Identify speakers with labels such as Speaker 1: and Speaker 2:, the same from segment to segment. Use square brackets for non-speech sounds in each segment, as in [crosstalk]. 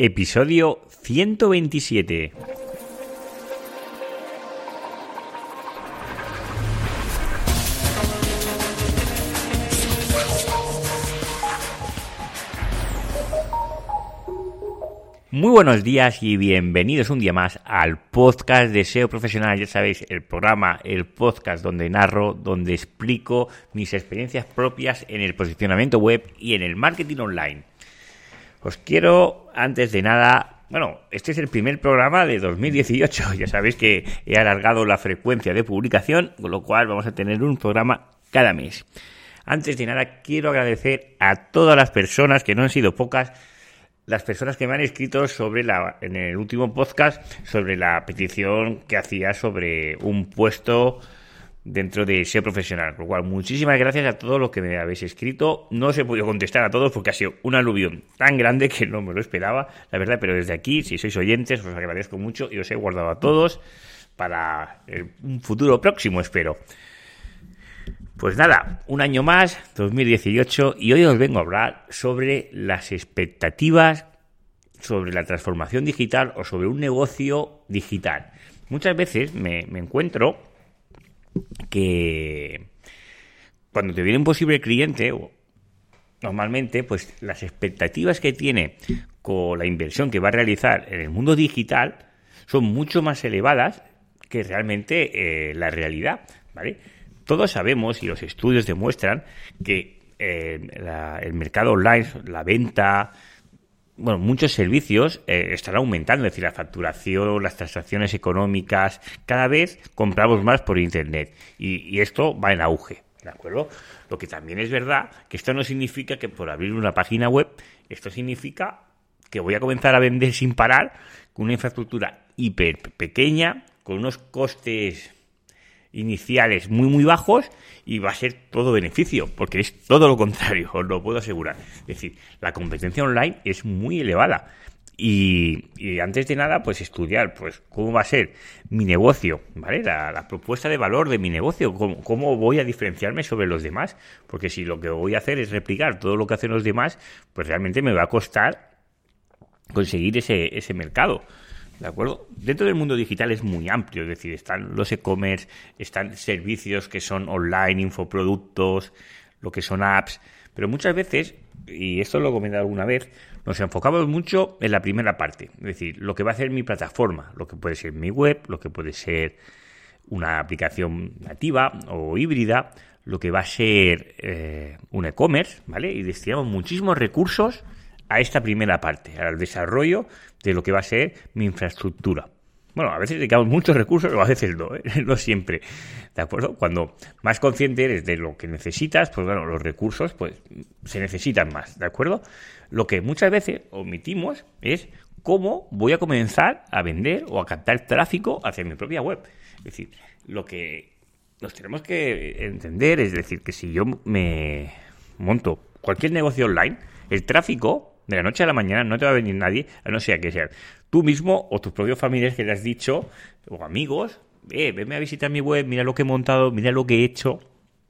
Speaker 1: Episodio 127. Muy buenos días y bienvenidos un día más al podcast de SEO Profesional. Ya sabéis, el programa, el podcast donde narro, donde explico mis experiencias propias en el posicionamiento web y en el marketing online. Os quiero, antes de nada, bueno, este es el primer programa de 2018. Ya sabéis que he alargado la frecuencia de publicación, con lo cual vamos a tener un programa cada mes. Antes de nada, quiero agradecer a todas las personas, que no han sido pocas, las personas que me han escrito sobre la, en el último podcast, sobre la petición que hacía sobre un puesto dentro de SEO profesional. Por lo cual, muchísimas gracias a todos los que me habéis escrito. No os he podido contestar a todos porque ha sido un aluvión tan grande que no me lo esperaba, la verdad, pero desde aquí, si sois oyentes, os agradezco mucho y os he guardado a todos para un futuro próximo, espero. Pues nada, un año más, 2018, y hoy os vengo a hablar sobre las expectativas sobre la transformación digital o sobre un negocio digital. Muchas veces me, encuentro que cuando te viene un posible cliente, normalmente, pues las expectativas que tiene con la inversión que va a realizar en el mundo digital son mucho más elevadas que realmente eh, la realidad, ¿vale? Todos sabemos y los estudios demuestran que eh, el mercado online, la venta, bueno, muchos servicios eh, están aumentando, es decir, la facturación, las transacciones económicas, cada vez compramos más por Internet y, esto va en auge, ¿de acuerdo? Lo que también es verdad que esto no significa que por abrir una página web, esto significa que voy a comenzar a vender sin parar con una infraestructura hiper pequeña, con unos costes iniciales muy muy bajos y va a ser todo beneficio, porque es todo lo contrario, os lo puedo asegurar. Es decir, la competencia online es muy elevada. Y, antes de nada, pues estudiar, pues cómo va a ser mi negocio, ¿vale? La, propuesta de valor de mi negocio, cómo, cómo, voy a diferenciarme sobre los demás, porque si lo que voy a hacer es replicar todo lo que hacen los demás, pues realmente me va a costar conseguir ese, ese mercado. ¿De acuerdo? Dentro del mundo digital es muy amplio, es decir, están los e-commerce, están servicios que son online, infoproductos, lo que son apps, pero muchas veces, y esto lo he comentado alguna vez, nos enfocamos mucho en la primera parte, es decir, lo que va a ser mi plataforma, lo que puede ser mi web, lo que puede ser una aplicación nativa o híbrida, lo que va a ser eh, un e-commerce, ¿vale? Y destinamos muchísimos recursos a esta primera parte, al desarrollo de lo que va a ser mi infraestructura. Bueno, a veces dedicamos muchos recursos, o a veces no, ¿eh? [laughs] no siempre. ¿De acuerdo? Cuando más consciente eres de lo que necesitas, pues bueno, los recursos pues se necesitan más, ¿de acuerdo? Lo que muchas veces omitimos es cómo voy a comenzar a vender o a captar tráfico hacia mi propia web. Es decir, lo que nos tenemos que entender es decir, que si yo me monto cualquier negocio online, el tráfico de la noche a la mañana no te va a venir nadie, a no ser que sea tú mismo o tus propios familiares que le has dicho, o amigos, eh, venme a visitar mi web, mira lo que he montado, mira lo que he hecho.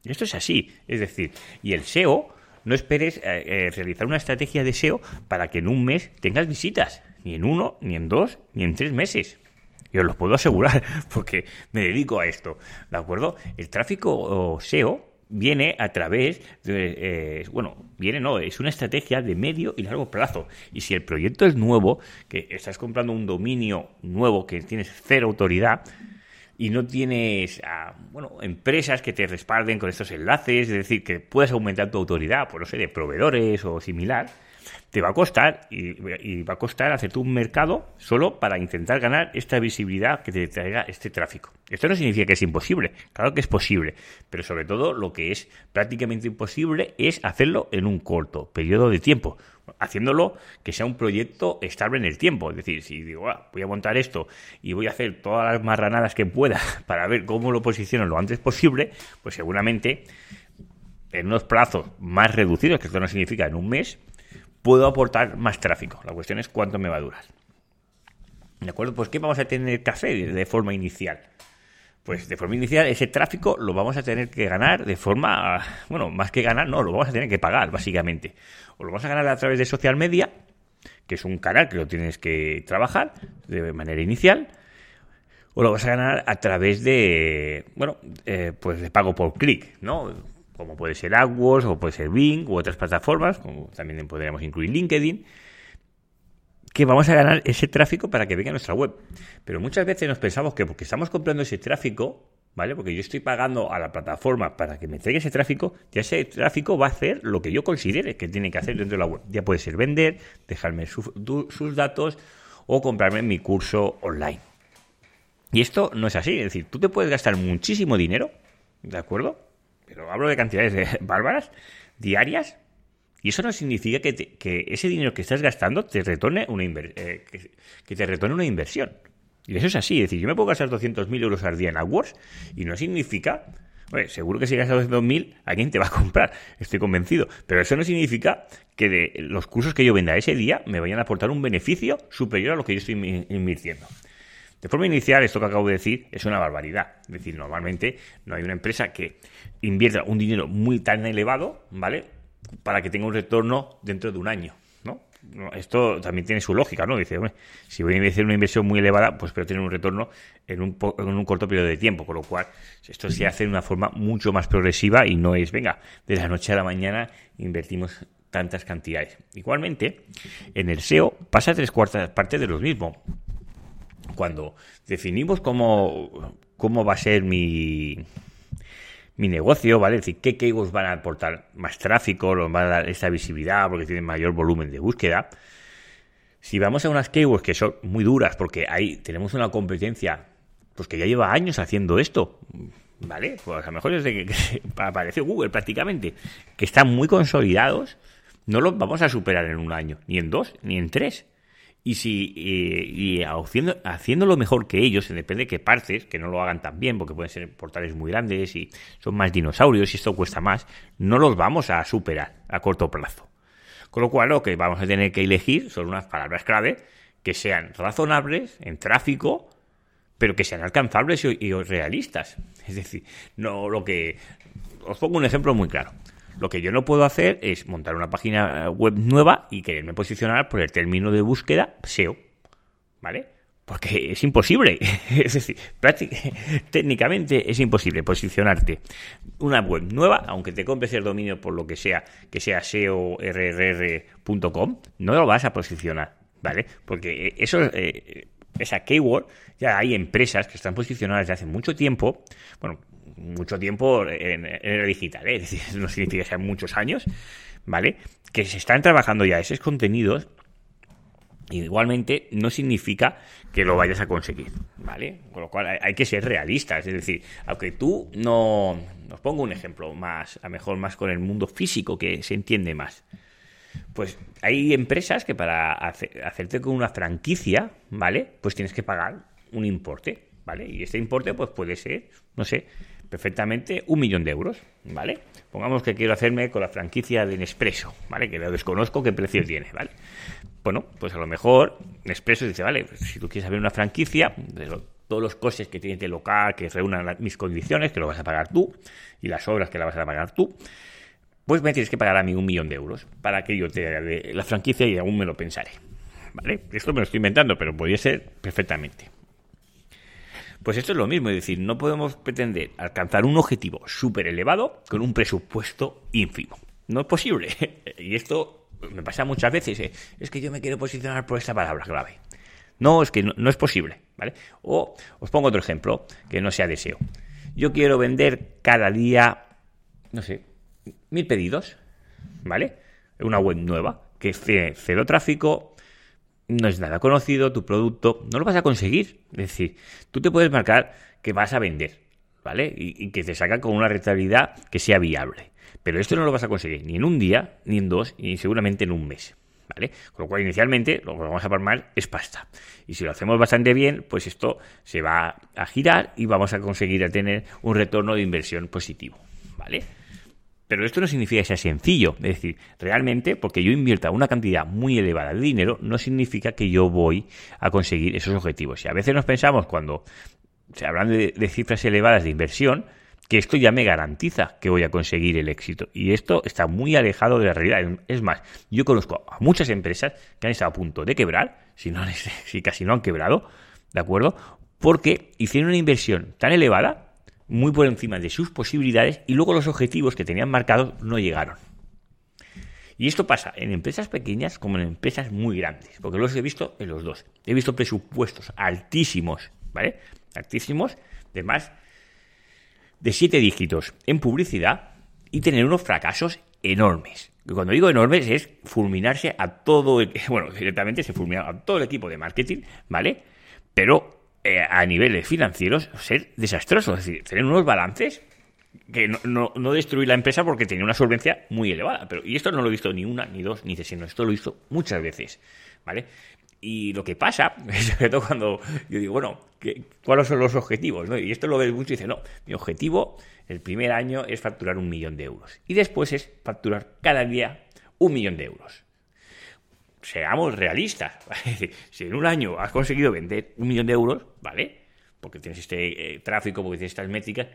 Speaker 1: Esto es así. Es decir, y el SEO, no esperes eh, eh, realizar una estrategia de SEO para que en un mes tengas visitas. Ni en uno, ni en dos, ni en tres meses. Y os lo puedo asegurar, [laughs] porque me dedico a esto. ¿De acuerdo? El tráfico SEO viene a través de, eh, bueno, viene no, es una estrategia de medio y largo plazo. Y si el proyecto es nuevo, que estás comprando un dominio nuevo que tienes cero autoridad y no tienes, bueno, empresas que te respalden con estos enlaces, es decir, que puedas aumentar tu autoridad, por no sé, de proveedores o similar, te va a costar y, va a costar hacerte un mercado solo para intentar ganar esta visibilidad que te traiga este tráfico. Esto no significa que es imposible, claro que es posible, pero sobre todo lo que es prácticamente imposible es hacerlo en un corto periodo de tiempo, haciéndolo que sea un proyecto estable en el tiempo. Es decir, si digo, ah, voy a montar esto y voy a hacer todas las marranadas que pueda [laughs] para ver cómo lo posiciono lo antes posible, pues seguramente en unos plazos más reducidos, que esto no significa en un mes, puedo aportar más tráfico. La cuestión es cuánto me va a durar. ¿De acuerdo? Pues ¿qué vamos a tener que hacer de forma inicial? Pues de forma inicial ese tráfico lo vamos a tener que ganar de forma, bueno, más que ganar, no, lo vamos a tener que pagar, básicamente. O lo vamos a ganar a través de social media, que es un canal que lo tienes que trabajar de manera inicial, o lo vas a ganar a través de, bueno, eh, pues de pago por clic, ¿no? Como puede ser AdWords o puede ser Bing u otras plataformas, como también podríamos incluir LinkedIn, que vamos a ganar ese tráfico para que venga a nuestra web. Pero muchas veces nos pensamos que porque estamos comprando ese tráfico, ¿vale? Porque yo estoy pagando a la plataforma para que me traiga ese tráfico, ya ese tráfico va a hacer lo que yo considere que tiene que hacer dentro de la web. Ya puede ser vender, dejarme sus datos o comprarme mi curso online. Y esto no es así, es decir, tú te puedes gastar muchísimo dinero, ¿de acuerdo? Pero hablo de cantidades [laughs] bárbaras, diarias, y eso no significa que, que ese dinero que estás gastando te retorne una, eh, que, te retorne una inversión. Y eso es así, es decir, yo me puedo gastar 200.000 euros al día en AdWords y no significa seguro que si gastas 200.000, alguien te va a comprar, [laughs] estoy convencido. Pero eso no significa que de los cursos que yo venda ese día me vayan a aportar un beneficio superior a lo que yo estoy invirtiendo. De forma inicial, esto que acabo de decir es una barbaridad. Es decir, normalmente no hay una empresa que invierta un dinero muy tan elevado, ¿vale? Para que tenga un retorno dentro de un año, ¿no? Esto también tiene su lógica, ¿no? Dice, hombre, si voy a hacer una inversión muy elevada, pues espero tener un retorno en un, en un corto periodo de tiempo, con lo cual esto se hace de una forma mucho más progresiva y no es, venga, de la noche a la mañana invertimos tantas cantidades. Igualmente, en el SEO pasa tres cuartas partes de lo mismo cuando definimos cómo, cómo va a ser mi, mi negocio, ¿vale? Es decir, qué keywords van a aportar más tráfico, nos van a dar esta visibilidad porque tienen mayor volumen de búsqueda. Si vamos a unas keywords que son muy duras, porque ahí tenemos una competencia pues que ya lleva años haciendo esto, ¿vale? Pues a lo mejor desde que, [laughs] apareció Google prácticamente, que están muy consolidados, no los vamos a superar en un año, ni en dos, ni en tres. Y si y haciendo, haciéndolo mejor que ellos, depende de qué partes, que no lo hagan tan bien, porque pueden ser portales muy grandes y son más dinosaurios y esto cuesta más, no los vamos a superar a corto plazo. Con lo cual, lo que vamos a tener que elegir son unas palabras clave que sean razonables en tráfico, pero que sean alcanzables y, y realistas. Es decir, no lo que. Os pongo un ejemplo muy claro. Lo que yo no puedo hacer es montar una página web nueva y quererme posicionar por el término de búsqueda SEO. ¿Vale? Porque es imposible. [laughs] es decir, [laughs] técnicamente es imposible posicionarte una web nueva, aunque te compres el dominio por lo que sea, que sea SEORR.com, no lo vas a posicionar. ¿Vale? Porque eso, eh, esa keyword, ya hay empresas que están posicionadas desde hace mucho tiempo. Bueno, mucho tiempo en, el digital, ¿eh? es decir, [laughs] no significa que sean muchos años, ¿vale? Que se están trabajando ya esos contenidos, igualmente no significa que lo vayas a conseguir, ¿vale? Con lo cual hay, que ser realistas, es decir, aunque tú no... Os pongo un ejemplo más, a lo mejor más con el mundo físico, que se entiende más. Pues hay empresas que para hacerte con una franquicia, ¿vale? Pues tienes que pagar un importe, ¿vale? Y este importe pues puede ser, no sé, perfectamente un millón de euros, ¿vale? Pongamos que quiero hacerme con la franquicia de Nespresso, ¿vale? Que lo desconozco qué precio tiene, ¿vale? Bueno, pues a lo mejor Nespresso dice, vale, pues si tú quieres abrir una franquicia, todos los costes que tienes de local, que reúnan mis condiciones, que lo vas a pagar tú, y las obras que la vas a pagar tú, pues me tienes que pagar a mí un millón de euros para que yo te haga la franquicia y aún me lo pensaré. ¿Vale? Esto me lo estoy inventando, pero podría ser perfectamente. Pues esto es lo mismo, es decir, no podemos pretender alcanzar un objetivo súper elevado con un presupuesto ínfimo. No es posible. [laughs] y esto me pasa muchas veces. ¿eh? Es que yo me quiero posicionar por esta palabra clave. No, es que no, es posible, ¿vale? O os pongo otro ejemplo que no sea deseo. Yo quiero vender cada día, no sé, mil pedidos, ¿vale? Una web nueva que cero tráfico, no es nada conocido, tu producto, no lo vas a conseguir. Es decir, tú te puedes marcar que vas a vender, ¿vale? Y, que te saca con una rentabilidad que sea viable. Pero esto no lo vas a conseguir ni en un día, ni en dos, ni seguramente en un mes. ¿Vale? Con lo cual, inicialmente, lo que vamos a palmar es pasta. Y si lo hacemos bastante bien, pues esto se va a girar y vamos a conseguir tener un retorno de inversión positivo. ¿Vale? Pero esto no significa que sea sencillo. Es decir, realmente, porque yo invierta una cantidad muy elevada de dinero, no significa que yo voy a conseguir esos objetivos. Y a veces nos pensamos cuando se hablan de, cifras elevadas de inversión, que esto ya me garantiza que voy a conseguir el éxito. Y esto está muy alejado de la realidad. Es más, yo conozco a muchas empresas que han estado a punto de quebrar, si, no, [laughs] si casi no han quebrado, ¿de acuerdo? Porque hicieron una inversión tan elevada, muy por encima de sus posibilidades, y luego los objetivos que tenían marcados no llegaron. Y esto pasa en empresas pequeñas como en empresas muy grandes, porque los he visto en los dos. He visto presupuestos altísimos, ¿vale? Altísimos, de más de siete dígitos en publicidad y tener unos fracasos enormes. Cuando digo enormes es fulminarse a todo el, [laughs] bueno, directamente se fulmina a todo el equipo de marketing, ¿vale? Pero eh, a niveles financieros ser desastroso, es decir, tener unos balances que no, no, destruir la empresa porque tenía una solvencia muy elevada. Pero, y esto no lo he visto ni una, ni dos, ni tres, sino esto lo he visto muchas veces. ¿Vale? Y lo que pasa, [laughs] sobre todo cuando yo digo, bueno, ¿cuáles son los objetivos? Y esto lo ves mucho y dice, no, mi objetivo el primer año es facturar un millón de euros. Y después es facturar cada día un millón de euros. Seamos realistas. [laughs] si en un año has conseguido vender un millón de euros, ¿vale? Porque tienes este eh, tráfico, porque tienes estas métricas,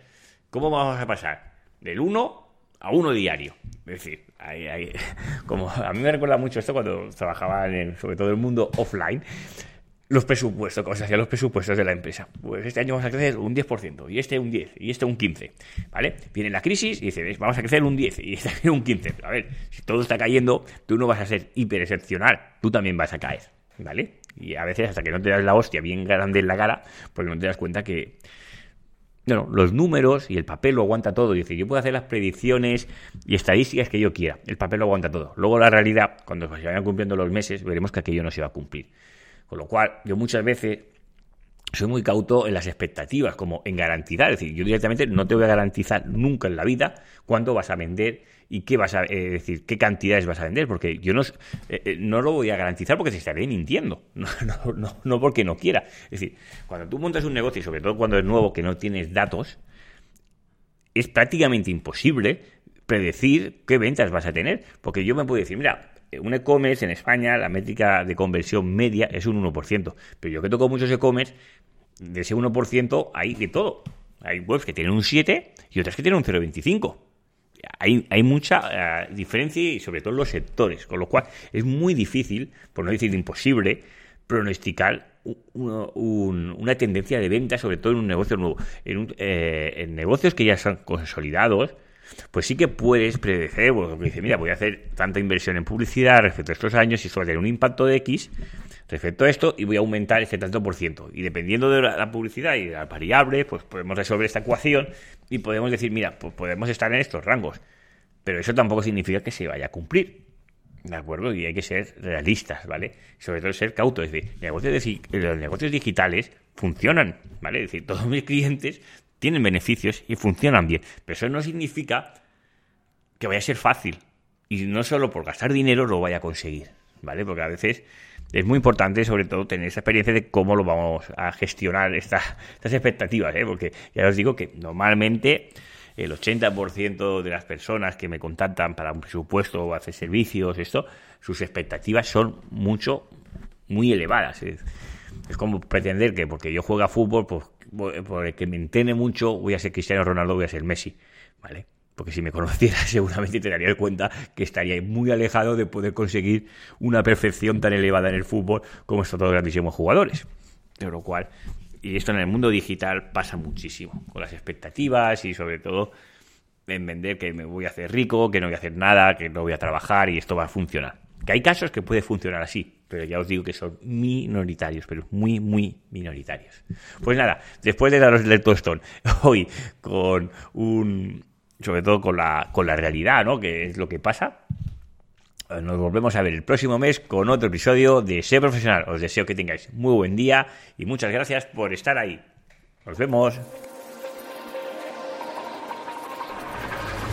Speaker 1: ¿Cómo vamos a pasar? Del 1 a 1 diario. Es decir, [laughs] como a mí me recuerda mucho esto cuando trabajaba en, sobre todo el mundo offline, los presupuestos, cómo se los presupuestos de la empresa. Pues este año vamos a crecer un 10%, y este un 10, y este un 15, ¿vale? Viene la crisis y dice, vamos a crecer un 10, y este [laughs] un 15. A ver, si todo está cayendo, tú no vas a ser hiper excepcional, tú también vas a caer, ¿vale? Y a veces hasta que no te das la hostia bien grande en la cara, pues no te das cuenta que, bueno, los números y el papel lo aguanta todo. Dice, yo puedo hacer las predicciones y estadísticas que yo quiera. El papel lo aguanta todo. Luego la realidad, cuando se vayan cumpliendo los meses, veremos que aquello no se va a cumplir. Con lo cual, yo muchas veces soy muy cauto en las expectativas, como en garantizar. Es decir, yo directamente no te voy a garantizar nunca en la vida cuánto vas a vender y qué vas a eh, decir, qué cantidades vas a vender, porque yo no, eh, eh, no lo voy a garantizar porque te estaré mintiendo, [laughs] no, no, no, porque no quiera. Es decir, cuando tú montas un negocio, y sobre todo cuando es nuevo, que no tienes datos, es prácticamente imposible predecir qué ventas vas a tener, porque yo me puedo decir, mira, un e-commerce en España, la métrica de conversión media es un 1%, pero yo que toco muchos e-commerce, de ese 1% hay de todo. Hay webs que tienen un 7 y otras que tienen un 0,25. Hay, hay, mucha eh, diferencia y sobre todo en los sectores, con lo cual es muy difícil, por no decir imposible, pronosticar una tendencia de venta, sobre todo en un negocio nuevo. En, eh, en negocios que ya son consolidados, pues sí que puedes predecir, porque dice, mira, voy a hacer tanta inversión en publicidad respecto a estos años y esto va a tener un impacto de X respecto a esto y voy a aumentar este tanto por ciento. Y dependiendo de la, publicidad y de la variable, pues podemos resolver esta ecuación y podemos decir, mira, pues podemos estar en estos rangos. Pero eso tampoco significa que se vaya a cumplir. ¿De acuerdo? Y hay que ser realistas, ¿vale? Sobre todo ser cautos. Es decir, negocios los negocios digitales funcionan, ¿vale? Es decir, todos mis clientes tienen beneficios y funcionan bien. Pero eso no significa que vaya a ser fácil. Y no solo por gastar dinero lo vaya a conseguir, ¿vale? Porque a veces es muy importante, sobre todo, tener esa experiencia de cómo lo vamos a gestionar estas expectativas, ¿eh? Porque ya os digo que normalmente el 80% de las personas que me contactan para un presupuesto o hacer servicios, esto, sus expectativas son mucho, muy elevadas. Es como pretender que porque yo juego a fútbol, pues por el que me entiende mucho, voy a ser Cristiano Ronaldo, voy a ser Messi, ¿vale? Porque si me conociera [laughs] seguramente te darías cuenta que estaría muy alejado de poder conseguir una perfección tan elevada en el fútbol como estos dos grandísimos jugadores. De lo cual, y esto en el mundo digital pasa muchísimo, con las expectativas y sobre todo en vender que me voy a hacer rico, que no voy a hacer nada, que no voy a trabajar y esto va a funcionar. Que hay casos que puede funcionar así, pero ya os digo que son minoritarios, pero muy, muy minoritarios. Pues nada, después de daros el tostón, [laughs] hoy con un, sobre todo con la, con la realidad, ¿no? Que es lo que pasa. Eh, nos volvemos a ver el próximo mes con otro episodio de Ser Profesional. Os deseo que tengáis muy buen día y muchas gracias por estar ahí. Nos vemos.